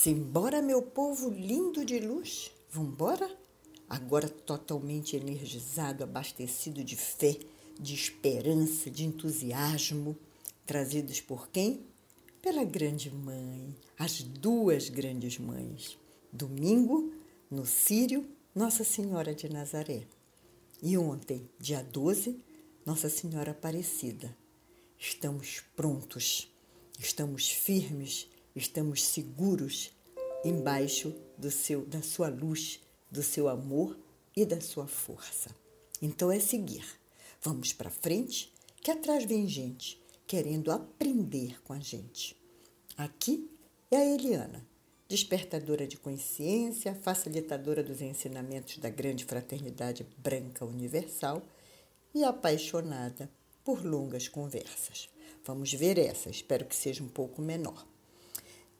Simbora, meu povo lindo de luz, vambora? Agora totalmente energizado, abastecido de fé, de esperança, de entusiasmo, trazidos por quem? Pela Grande Mãe, as duas grandes mães. Domingo, no Sírio, Nossa Senhora de Nazaré. E ontem, dia 12, Nossa Senhora Aparecida. Estamos prontos, estamos firmes estamos seguros embaixo do seu, da sua luz, do seu amor e da sua força. Então é seguir. Vamos para frente, que atrás vem gente querendo aprender com a gente. Aqui é a Eliana, despertadora de consciência, facilitadora dos ensinamentos da grande fraternidade branca universal e apaixonada por longas conversas. Vamos ver essa, espero que seja um pouco menor.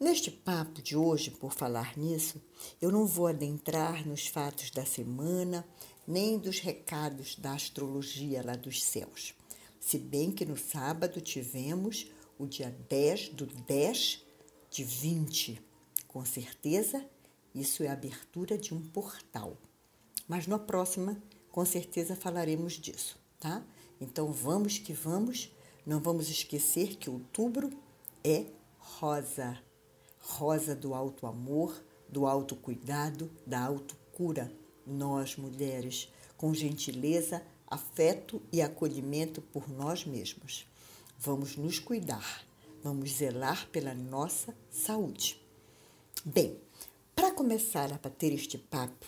Neste papo de hoje, por falar nisso, eu não vou adentrar nos fatos da semana, nem dos recados da astrologia lá dos céus. Se bem que no sábado tivemos o dia 10 do 10 de 20. Com certeza, isso é a abertura de um portal. Mas na próxima, com certeza falaremos disso, tá? Então vamos que vamos, não vamos esquecer que outubro é rosa rosa do alto amor, do alto cuidado, da autocura. Nós, mulheres, com gentileza, afeto e acolhimento por nós mesmos. Vamos nos cuidar, vamos zelar pela nossa saúde. Bem, para começar a bater este papo,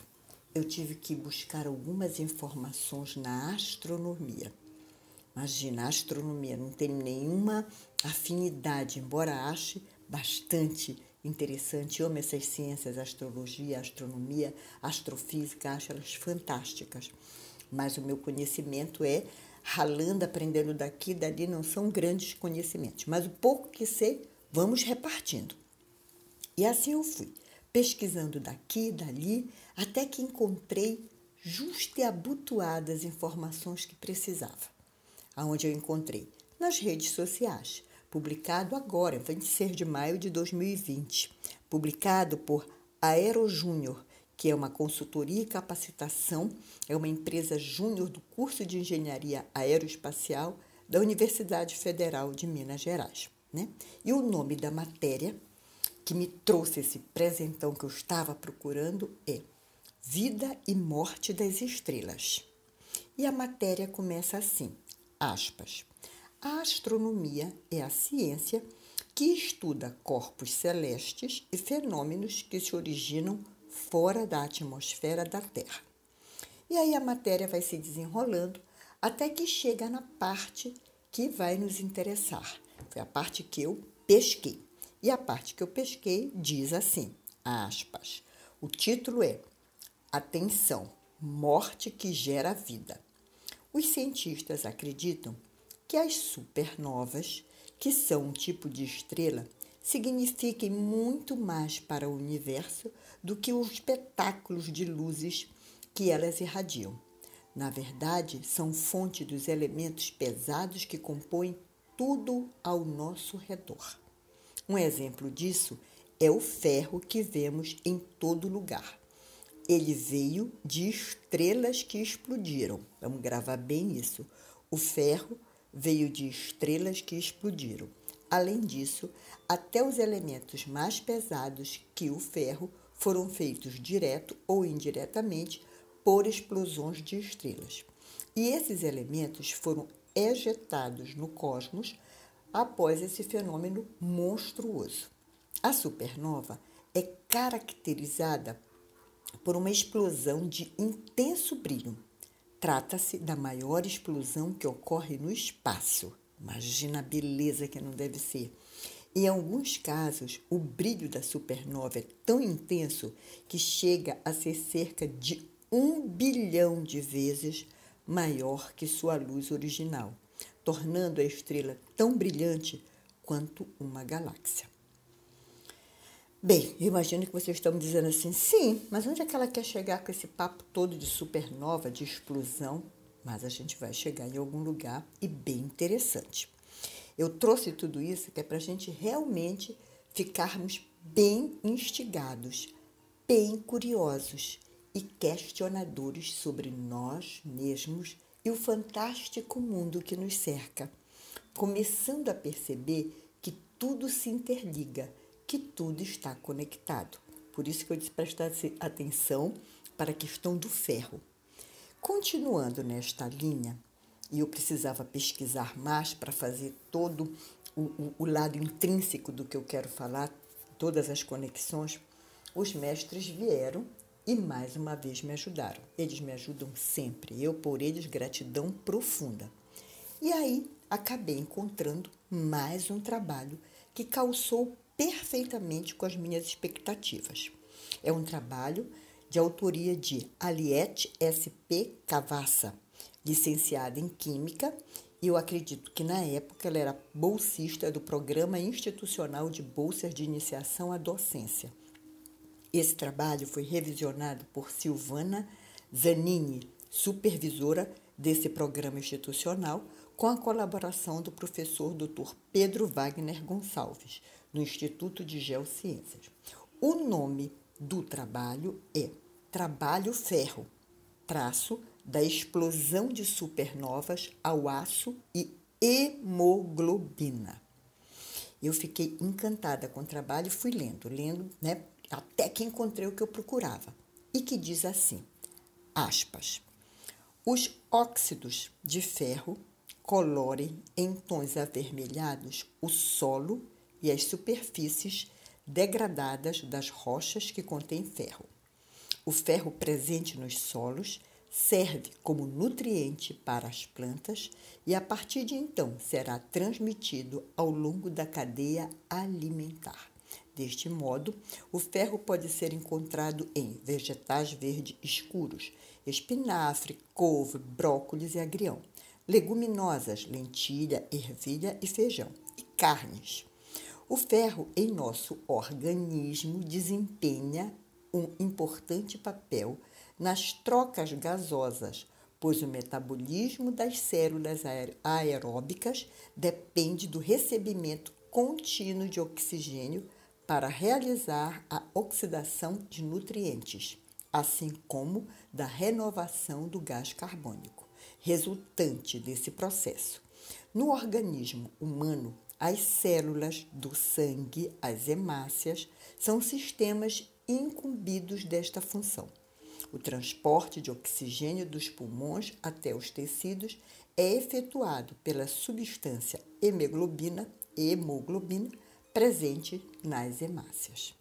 eu tive que buscar algumas informações na astronomia. Imagina, a astronomia não tem nenhuma afinidade, embora ache bastante interessante. amo essas ciências, astrologia, astronomia, astrofísica, acho elas fantásticas. Mas o meu conhecimento é ralando, aprendendo daqui dali, não são grandes conhecimentos. Mas o pouco que sei, vamos repartindo. E assim eu fui, pesquisando daqui dali, até que encontrei justo e abotoadas informações que precisava. Aonde eu encontrei? Nas redes sociais publicado agora, 26 de maio de 2020, publicado por Aero Júnior, que é uma consultoria e capacitação, é uma empresa júnior do curso de Engenharia Aeroespacial da Universidade Federal de Minas Gerais. Né? E o nome da matéria que me trouxe esse presentão que eu estava procurando é Vida e Morte das Estrelas. E a matéria começa assim, aspas. A astronomia é a ciência que estuda corpos celestes e fenômenos que se originam fora da atmosfera da Terra. E aí a matéria vai se desenrolando até que chega na parte que vai nos interessar. Foi a parte que eu pesquei. E a parte que eu pesquei diz assim, aspas, o título é Atenção, morte que gera vida. Os cientistas acreditam que as supernovas, que são um tipo de estrela, signifiquem muito mais para o universo do que os espetáculos de luzes que elas irradiam. Na verdade, são fonte dos elementos pesados que compõem tudo ao nosso redor. Um exemplo disso é o ferro que vemos em todo lugar. Ele veio de estrelas que explodiram. Vamos gravar bem isso. O ferro veio de estrelas que explodiram. Além disso, até os elementos mais pesados que o ferro foram feitos direto ou indiretamente por explosões de estrelas. E esses elementos foram ejetados no cosmos após esse fenômeno monstruoso. A supernova é caracterizada por uma explosão de intenso brilho Trata-se da maior explosão que ocorre no espaço. Imagina a beleza que não deve ser. Em alguns casos, o brilho da supernova é tão intenso que chega a ser cerca de um bilhão de vezes maior que sua luz original, tornando a estrela tão brilhante quanto uma galáxia. Bem, eu imagino que vocês estão me dizendo assim, sim, mas onde é que ela quer chegar com esse papo todo de supernova, de explosão? Mas a gente vai chegar em algum lugar e bem interessante. Eu trouxe tudo isso que é para a gente realmente ficarmos bem instigados, bem curiosos e questionadores sobre nós mesmos e o fantástico mundo que nos cerca, começando a perceber que tudo se interliga, que tudo está conectado. Por isso que eu disse prestar atenção para a questão do ferro. Continuando nesta linha, e eu precisava pesquisar mais para fazer todo o, o, o lado intrínseco do que eu quero falar, todas as conexões, os mestres vieram e mais uma vez me ajudaram. Eles me ajudam sempre, eu por eles gratidão profunda. E aí acabei encontrando mais um trabalho que calçou perfeitamente com as minhas expectativas. É um trabalho de autoria de Aliette S.P. Cavassa, licenciada em Química, e eu acredito que na época ela era bolsista do Programa Institucional de Bolsas de Iniciação à Docência. Esse trabalho foi revisionado por Silvana Zanini, supervisora desse programa institucional, com a colaboração do professor Dr. Pedro Wagner Gonçalves, do Instituto de Geociências. O nome do trabalho é Trabalho Ferro, traço da explosão de supernovas ao aço e hemoglobina. Eu fiquei encantada com o trabalho e fui lendo, lendo, né, até que encontrei o que eu procurava. E que diz assim: aspas. Os óxidos de ferro colorem em tons avermelhados o solo e as superfícies degradadas das rochas que contêm ferro. O ferro presente nos solos serve como nutriente para as plantas e a partir de então será transmitido ao longo da cadeia alimentar. Deste modo, o ferro pode ser encontrado em vegetais verdes escuros, espinafre, couve, brócolis e agrião, leguminosas, lentilha, ervilha e feijão, e carnes. O ferro em nosso organismo desempenha um importante papel nas trocas gasosas, pois o metabolismo das células aeróbicas depende do recebimento contínuo de oxigênio para realizar a oxidação de nutrientes, assim como da renovação do gás carbônico, resultante desse processo. No organismo humano, as células do sangue, as hemácias, são sistemas incumbidos desta função. O transporte de oxigênio dos pulmões até os tecidos é efetuado pela substância hemoglobina, hemoglobina presente nas hemácias.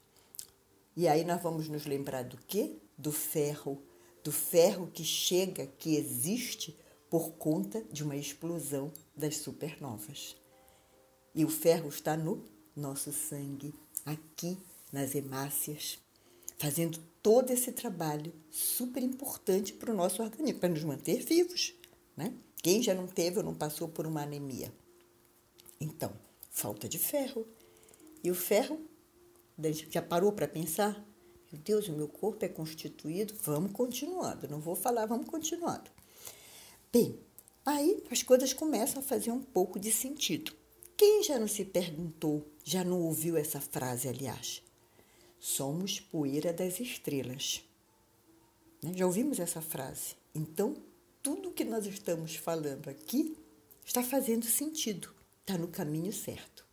E aí nós vamos nos lembrar do quê? Do ferro, do ferro que chega, que existe por conta de uma explosão das supernovas. E o ferro está no nosso sangue, aqui nas hemácias fazendo todo esse trabalho super importante para o nosso organismo, para nos manter vivos. Né? Quem já não teve ou não passou por uma anemia? Então, falta de ferro. E o ferro, já parou para pensar? Meu Deus, o meu corpo é constituído. Vamos continuando. Não vou falar, vamos continuando. Bem, aí as coisas começam a fazer um pouco de sentido. Quem já não se perguntou, já não ouviu essa frase, aliás? Somos poeira das estrelas. Né? Já ouvimos essa frase? Então, tudo que nós estamos falando aqui está fazendo sentido, está no caminho certo.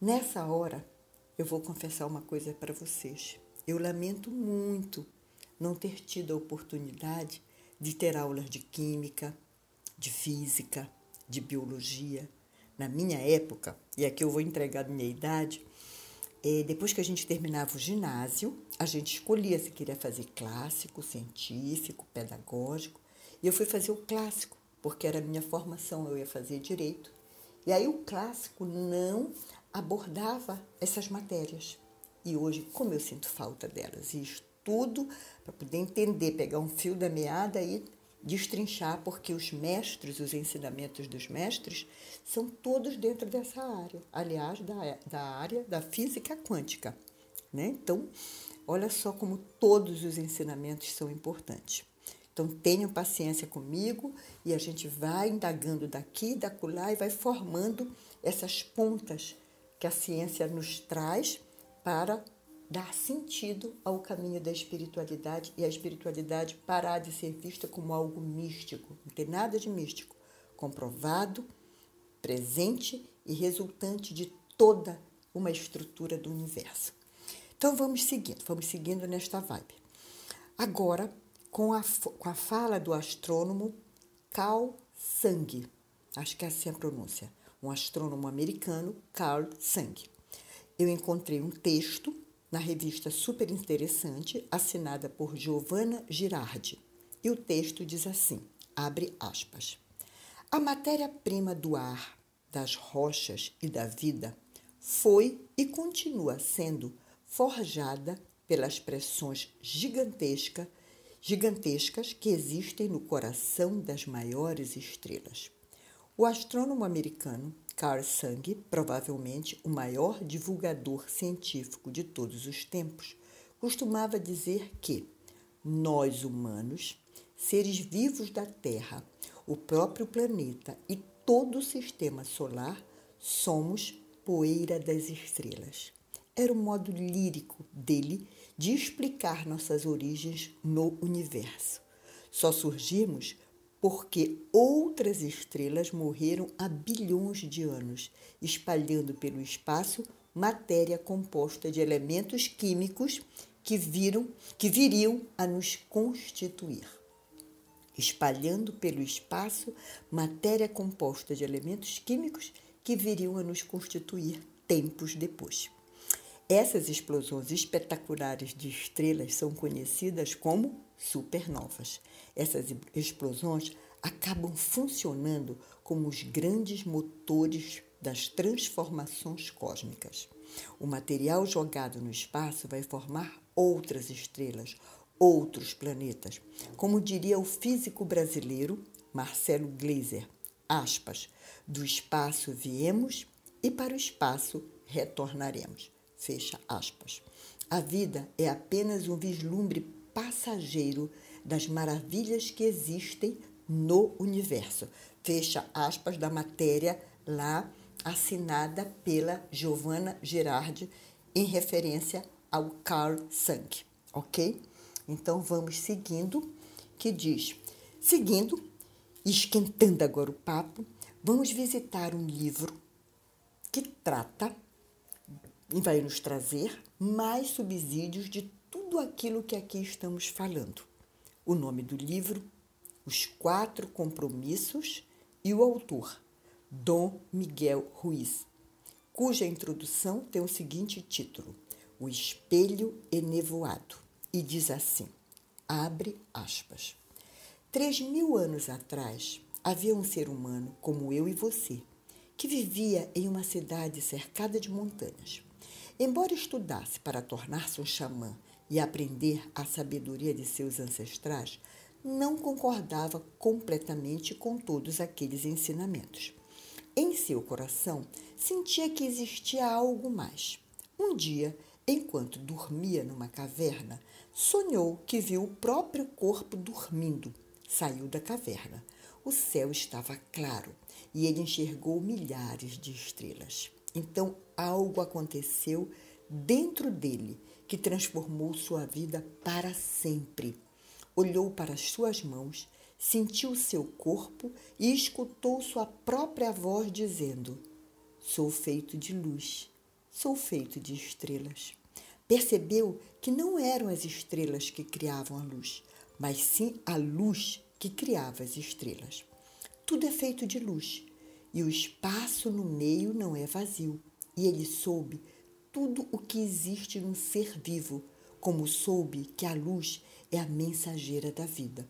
Nessa hora, eu vou confessar uma coisa para vocês. Eu lamento muito não ter tido a oportunidade de ter aulas de química, de física, de biologia. Na minha época, e aqui eu vou entregar minha idade, é, depois que a gente terminava o ginásio, a gente escolhia se queria fazer clássico, científico, pedagógico. E eu fui fazer o clássico, porque era a minha formação, eu ia fazer direito. E aí o clássico não abordava essas matérias. E hoje, como eu sinto falta delas, e estudo para poder entender, pegar um fio da meada e destrinchar, porque os mestres, os ensinamentos dos mestres, são todos dentro dessa área, aliás, da, da área da física quântica. Né? Então, olha só como todos os ensinamentos são importantes. Então, tenham paciência comigo e a gente vai indagando daqui, da lá e vai formando essas pontas que a ciência nos traz para dar sentido ao caminho da espiritualidade e a espiritualidade parar de ser vista como algo místico. Não tem nada de místico. Comprovado, presente e resultante de toda uma estrutura do universo. Então vamos seguindo, vamos seguindo nesta vibe. Agora, com a, com a fala do astrônomo Carl Sang, acho que é assim a pronúncia, um astrônomo americano, Carl Sang. Eu encontrei um texto na revista super interessante, assinada por Giovanna Girardi. E o texto diz assim: abre aspas. A matéria-prima do ar, das rochas e da vida foi e continua sendo forjada pelas pressões gigantesca, gigantescas que existem no coração das maiores estrelas. O astrônomo americano Carl Sang, provavelmente o maior divulgador científico de todos os tempos, costumava dizer que nós humanos, seres vivos da Terra, o próprio planeta e todo o sistema solar, somos poeira das estrelas. Era o modo lírico dele de explicar nossas origens no universo. Só surgimos porque outras estrelas morreram há bilhões de anos, espalhando pelo espaço matéria composta de elementos químicos que viram que viriam a nos constituir. Espalhando pelo espaço matéria composta de elementos químicos que viriam a nos constituir tempos depois. Essas explosões espetaculares de estrelas são conhecidas como supernovas. Essas explosões acabam funcionando como os grandes motores das transformações cósmicas. O material jogado no espaço vai formar outras estrelas, outros planetas. Como diria o físico brasileiro Marcelo Gleiser, aspas, do espaço viemos e para o espaço retornaremos. Fecha aspas. A vida é apenas um vislumbre passageiro das maravilhas que existem no universo. Fecha aspas da matéria lá assinada pela Giovanna Girardi em referência ao Carl Sang, ok? Então vamos seguindo, que diz: seguindo, esquentando agora o papo, vamos visitar um livro que trata e vai nos trazer mais subsídios de tudo aquilo que aqui estamos falando. O nome do livro, Os Quatro Compromissos e o autor, Dom Miguel Ruiz, cuja introdução tem o seguinte título: O Espelho Enevoado, e diz assim: abre aspas. Três mil anos atrás, havia um ser humano como eu e você, que vivia em uma cidade cercada de montanhas. Embora estudasse para tornar-se um xamã e aprender a sabedoria de seus ancestrais, não concordava completamente com todos aqueles ensinamentos. Em seu coração, sentia que existia algo mais. Um dia, enquanto dormia numa caverna, sonhou que viu o próprio corpo dormindo. Saiu da caverna. O céu estava claro e ele enxergou milhares de estrelas. Então algo aconteceu dentro dele que transformou sua vida para sempre. Olhou para as suas mãos, sentiu seu corpo e escutou sua própria voz dizendo: Sou feito de luz, sou feito de estrelas. Percebeu que não eram as estrelas que criavam a luz, mas sim a luz que criava as estrelas. Tudo é feito de luz e o espaço no meio não é vazio. E ele soube tudo o que existe num ser vivo, como soube que a luz é a mensageira da vida,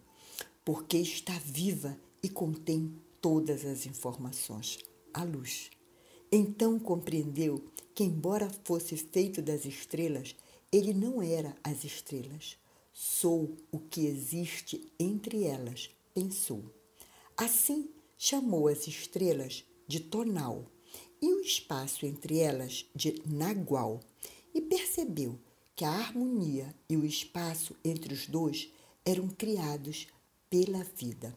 porque está viva e contém todas as informações. A luz. Então compreendeu que, embora fosse feito das estrelas, ele não era as estrelas. Sou o que existe entre elas, pensou. Assim, chamou as estrelas de tonal e o espaço entre elas de nagual e percebeu que a harmonia e o espaço entre os dois eram criados pela vida.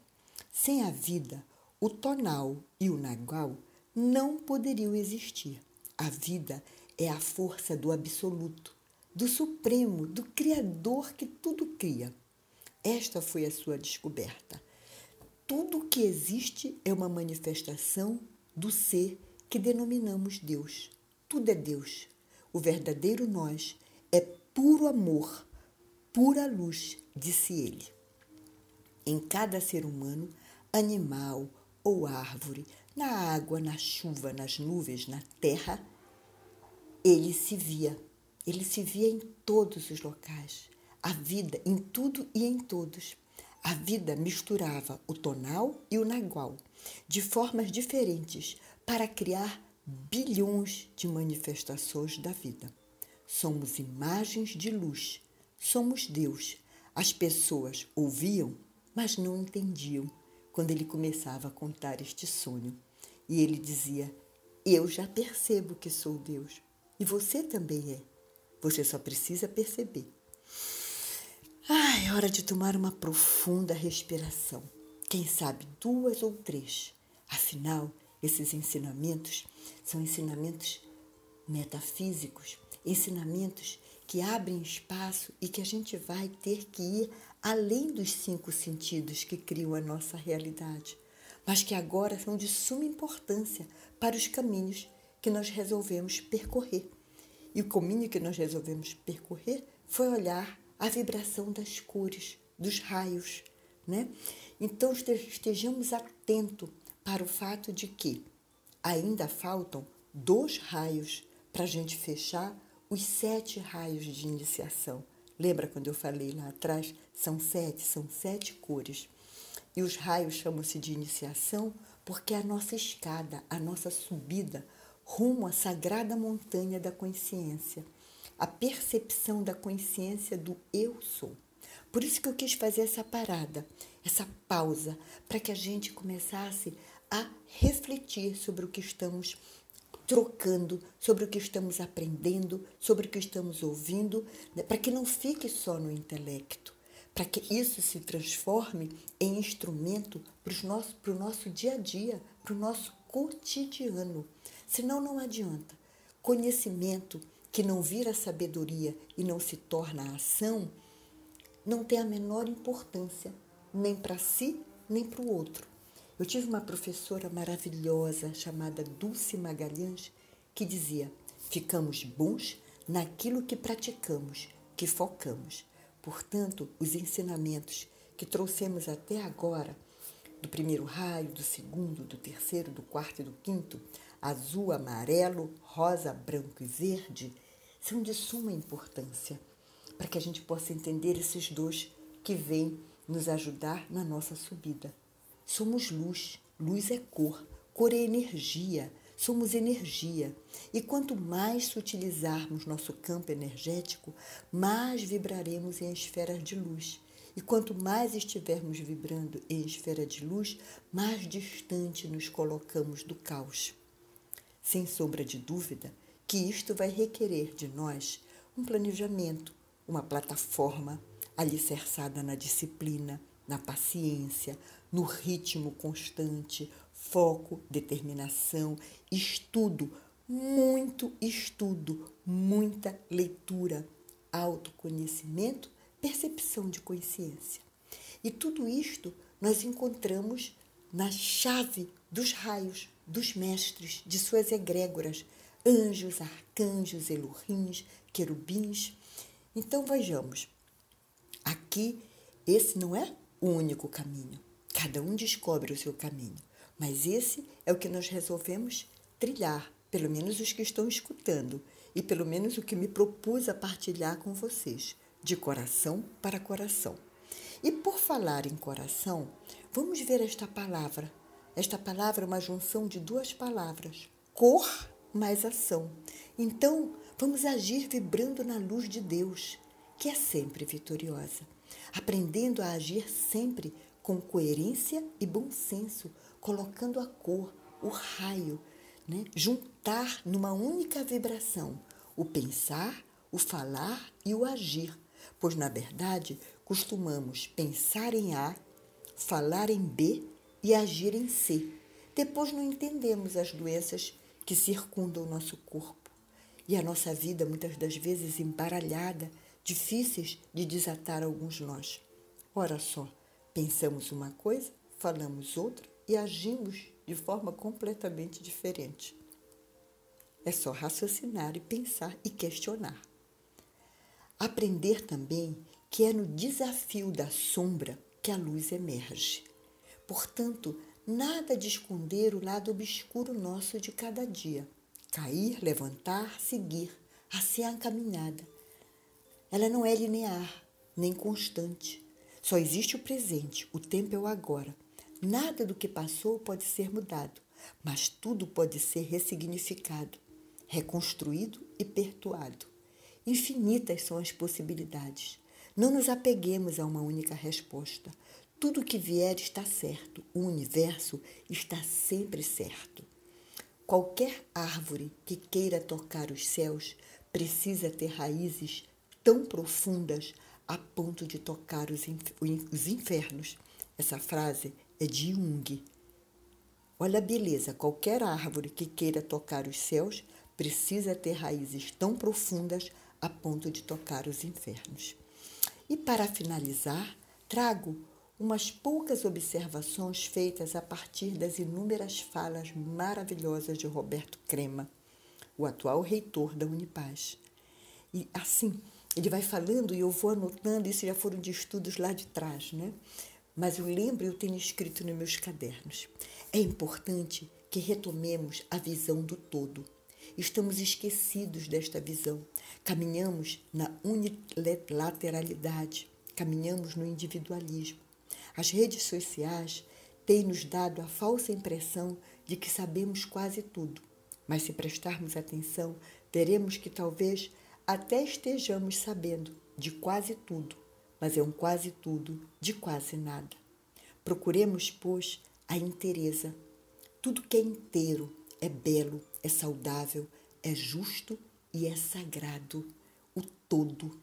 Sem a vida, o tonal e o nagual não poderiam existir. A vida é a força do absoluto, do supremo, do Criador que tudo cria. Esta foi a sua descoberta. Tudo que existe é uma manifestação do ser que denominamos Deus. Tudo é Deus. O verdadeiro nós é puro amor, pura luz, disse ele. Em cada ser humano, animal ou árvore, na água, na chuva, nas nuvens, na terra, ele se via. Ele se via em todos os locais. A vida em tudo e em todos. A vida misturava o tonal e o nagual, de formas diferentes, para criar bilhões de manifestações da vida. Somos imagens de luz, somos Deus. As pessoas ouviam, mas não entendiam quando ele começava a contar este sonho. E ele dizia: Eu já percebo que sou Deus. E você também é. Você só precisa perceber. Ah, é hora de tomar uma profunda respiração. Quem sabe duas ou três. Afinal, esses ensinamentos são ensinamentos metafísicos, ensinamentos que abrem espaço e que a gente vai ter que ir além dos cinco sentidos que criam a nossa realidade, mas que agora são de suma importância para os caminhos que nós resolvemos percorrer. E o caminho que nós resolvemos percorrer foi olhar a vibração das cores, dos raios, né? Então estejamos atentos para o fato de que ainda faltam dois raios para a gente fechar os sete raios de iniciação. Lembra quando eu falei lá atrás? São sete, são sete cores. E os raios chamam-se de iniciação porque é a nossa escada, a nossa subida rumo à sagrada montanha da consciência, a percepção da consciência do eu sou. Por isso que eu quis fazer essa parada, essa pausa, para que a gente começasse a refletir sobre o que estamos trocando, sobre o que estamos aprendendo, sobre o que estamos ouvindo, né? para que não fique só no intelecto, para que isso se transforme em instrumento para o nosso, nosso dia a dia, para o nosso cotidiano. Senão, não adianta. Conhecimento que não vira sabedoria e não se torna ação não tem a menor importância, nem para si, nem para o outro. Eu tive uma professora maravilhosa chamada Dulce Magalhães que dizia: ficamos bons naquilo que praticamos, que focamos. Portanto, os ensinamentos que trouxemos até agora, do primeiro raio, do segundo, do terceiro, do quarto e do quinto, azul, amarelo, rosa, branco e verde, são de suma importância para que a gente possa entender esses dois que vêm nos ajudar na nossa subida. Somos luz, luz é cor, cor é energia, somos energia. E quanto mais sutilizarmos nosso campo energético, mais vibraremos em esferas de luz. E quanto mais estivermos vibrando em esfera de luz, mais distante nos colocamos do caos. Sem sombra de dúvida que isto vai requerer de nós um planejamento, uma plataforma alicerçada na disciplina, na paciência, no ritmo constante, foco, determinação, estudo, muito estudo, muita leitura, autoconhecimento, percepção de consciência. E tudo isto nós encontramos na chave dos raios, dos mestres, de suas egrégoras, anjos, arcanjos, elurrins, querubins. Então vejamos, aqui esse não é o único caminho. Cada um descobre o seu caminho, mas esse é o que nós resolvemos trilhar, pelo menos os que estão escutando, e pelo menos o que me propus a partilhar com vocês, de coração para coração. E por falar em coração, vamos ver esta palavra. Esta palavra é uma junção de duas palavras: cor mais ação. Então, vamos agir vibrando na luz de Deus, que é sempre vitoriosa, aprendendo a agir sempre com coerência e bom senso, colocando a cor, o raio, né? juntar numa única vibração o pensar, o falar e o agir, pois na verdade costumamos pensar em A, falar em B e agir em C. Depois não entendemos as doenças que circundam o nosso corpo. e a nossa vida muitas das vezes embaralhada, difíceis de desatar alguns nós. Ora só, pensamos uma coisa, falamos outra e agimos de forma completamente diferente. É só raciocinar e pensar e questionar. Aprender também que é no desafio da sombra que a luz emerge. Portanto, nada de esconder o lado obscuro nosso de cada dia. Cair, levantar, seguir, assim é a caminhada. Ela não é linear, nem constante. Só existe o presente, o tempo é o agora. Nada do que passou pode ser mudado, mas tudo pode ser ressignificado, reconstruído e perdoado. Infinitas são as possibilidades. Não nos apeguemos a uma única resposta. Tudo que vier está certo. O universo está sempre certo. Qualquer árvore que queira tocar os céus precisa ter raízes tão profundas a ponto de tocar os, os infernos. Essa frase é de Jung. Olha a beleza, qualquer árvore que queira tocar os céus precisa ter raízes tão profundas a ponto de tocar os infernos. E para finalizar, trago umas poucas observações feitas a partir das inúmeras falas maravilhosas de Roberto Crema, o atual reitor da Unipaz. E assim, ele vai falando e eu vou anotando, isso já foram de estudos lá de trás, né? Mas eu lembro, eu tenho escrito nos meus cadernos. É importante que retomemos a visão do todo. Estamos esquecidos desta visão. Caminhamos na unilateralidade, caminhamos no individualismo. As redes sociais têm nos dado a falsa impressão de que sabemos quase tudo. Mas se prestarmos atenção, veremos que talvez até estejamos sabendo de quase tudo, mas é um quase tudo de quase nada. Procuremos, pois, a inteireza. Tudo que é inteiro é belo, é saudável, é justo e é sagrado. O todo.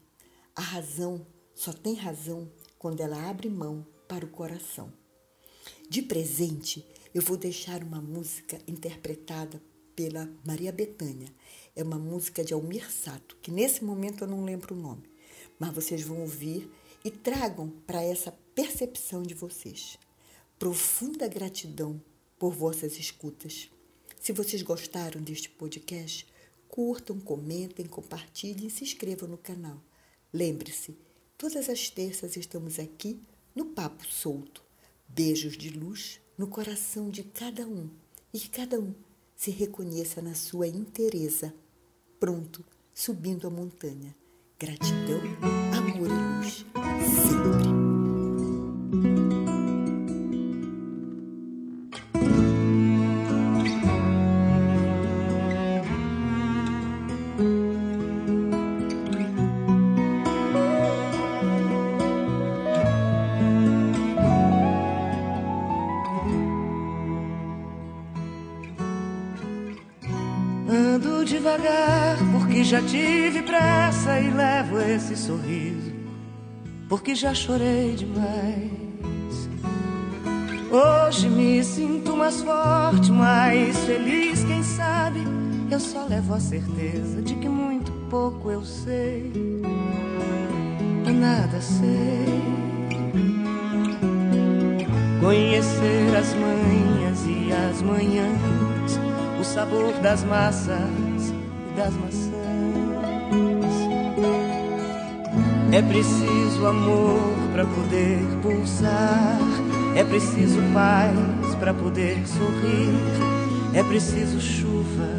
A razão só tem razão quando ela abre mão para o coração. De presente, eu vou deixar uma música interpretada pela Maria Bethânia. É uma música de Almir Sato, que nesse momento eu não lembro o nome, mas vocês vão ouvir e tragam para essa percepção de vocês. Profunda gratidão por vossas escutas. Se vocês gostaram deste podcast, curtam, comentem, compartilhem e se inscrevam no canal. Lembre-se, todas as terças estamos aqui no Papo Solto. Beijos de luz no coração de cada um e que cada um se reconheça na sua inteireza, pronto, subindo a montanha. Gratidão, amor e luz, sempre. E levo esse sorriso, porque já chorei demais. Hoje me sinto mais forte, mais feliz, quem sabe? Eu só levo a certeza de que muito pouco eu sei, nada sei. Conhecer as manhas e as manhãs, o sabor das massas das maçãs. É preciso amor para poder pulsar, é preciso paz para poder sorrir, é preciso chuva